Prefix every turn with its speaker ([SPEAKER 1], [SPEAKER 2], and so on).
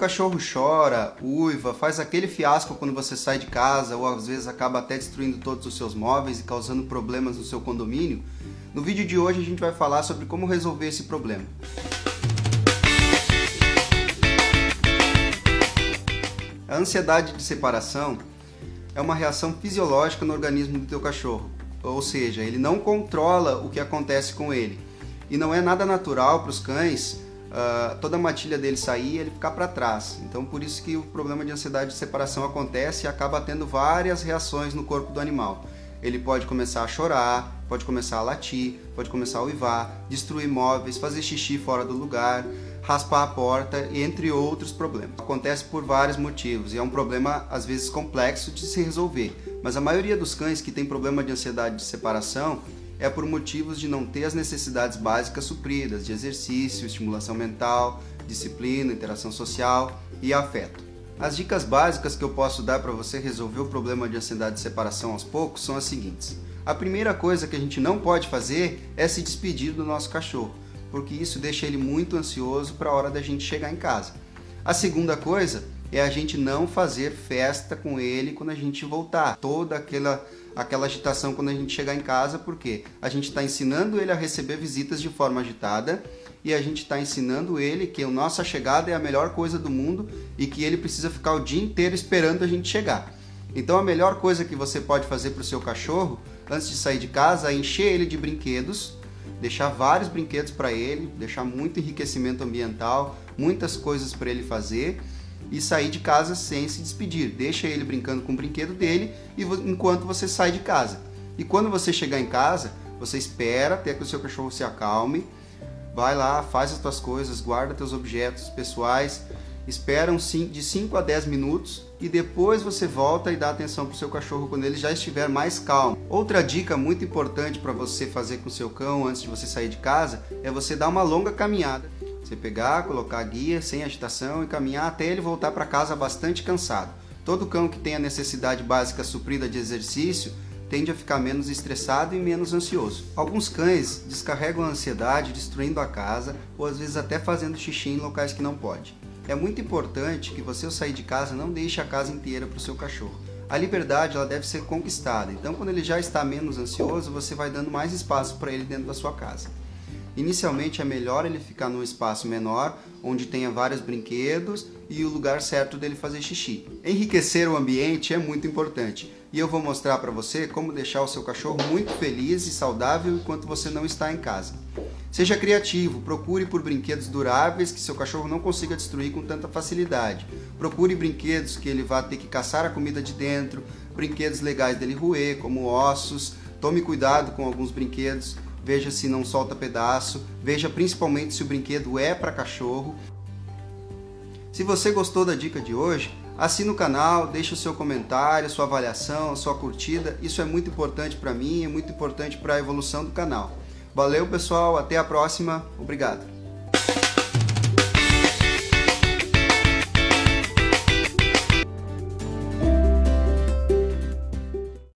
[SPEAKER 1] cachorro chora, uiva, faz aquele fiasco quando você sai de casa ou às vezes acaba até destruindo todos os seus móveis e causando problemas no seu condomínio, no vídeo de hoje a gente vai falar sobre como resolver esse problema. A ansiedade de separação é uma reação fisiológica no organismo do teu cachorro, ou seja, ele não controla o que acontece com ele. E não é nada natural para os cães uh, toda a matilha dele sair e ele ficar para trás. Então, por isso que o problema de ansiedade de separação acontece e acaba tendo várias reações no corpo do animal. Ele pode começar a chorar, pode começar a latir, pode começar a uivar, destruir móveis, fazer xixi fora do lugar, raspar a porta, entre outros problemas. Acontece por vários motivos e é um problema às vezes complexo de se resolver. Mas a maioria dos cães que tem problema de ansiedade de separação é por motivos de não ter as necessidades básicas supridas de exercício, estimulação mental, disciplina, interação social e afeto. As dicas básicas que eu posso dar para você resolver o problema de ansiedade de separação aos poucos são as seguintes. A primeira coisa que a gente não pode fazer é se despedir do nosso cachorro, porque isso deixa ele muito ansioso para a hora da gente chegar em casa. A segunda coisa é a gente não fazer festa com ele quando a gente voltar. Toda aquela aquela agitação quando a gente chegar em casa, porque a gente está ensinando ele a receber visitas de forma agitada e a gente está ensinando ele que a nossa chegada é a melhor coisa do mundo e que ele precisa ficar o dia inteiro esperando a gente chegar. Então a melhor coisa que você pode fazer para o seu cachorro antes de sair de casa é encher ele de brinquedos, deixar vários brinquedos para ele, deixar muito enriquecimento ambiental, muitas coisas para ele fazer e sair de casa sem se despedir. Deixa ele brincando com o brinquedo dele e enquanto você sai de casa. E quando você chegar em casa, você espera até que o seu cachorro se acalme, vai lá, faz as tuas coisas, guarda teus objetos pessoais, espera de 5 a 10 minutos e depois você volta e dá atenção para o seu cachorro quando ele já estiver mais calmo. Outra dica muito importante para você fazer com o seu cão antes de você sair de casa é você dar uma longa caminhada você pegar, colocar a guia sem agitação e caminhar até ele voltar para casa bastante cansado. Todo cão que tem a necessidade básica suprida de exercício tende a ficar menos estressado e menos ansioso. Alguns cães descarregam a ansiedade destruindo a casa ou às vezes até fazendo xixi em locais que não pode. É muito importante que você ao sair de casa não deixe a casa inteira para o seu cachorro. A liberdade ela deve ser conquistada, então quando ele já está menos ansioso, você vai dando mais espaço para ele dentro da sua casa. Inicialmente é melhor ele ficar num espaço menor, onde tenha vários brinquedos e o lugar certo dele fazer xixi. Enriquecer o ambiente é muito importante e eu vou mostrar para você como deixar o seu cachorro muito feliz e saudável enquanto você não está em casa. Seja criativo, procure por brinquedos duráveis que seu cachorro não consiga destruir com tanta facilidade. Procure brinquedos que ele vá ter que caçar a comida de dentro, brinquedos legais dele roer, como ossos. Tome cuidado com alguns brinquedos veja se não solta pedaço, veja principalmente se o brinquedo é para cachorro. Se você gostou da dica de hoje, assine o canal, deixe o seu comentário, sua avaliação, sua curtida. Isso é muito importante para mim, é muito importante para a evolução do canal. Valeu pessoal, até a próxima, obrigado.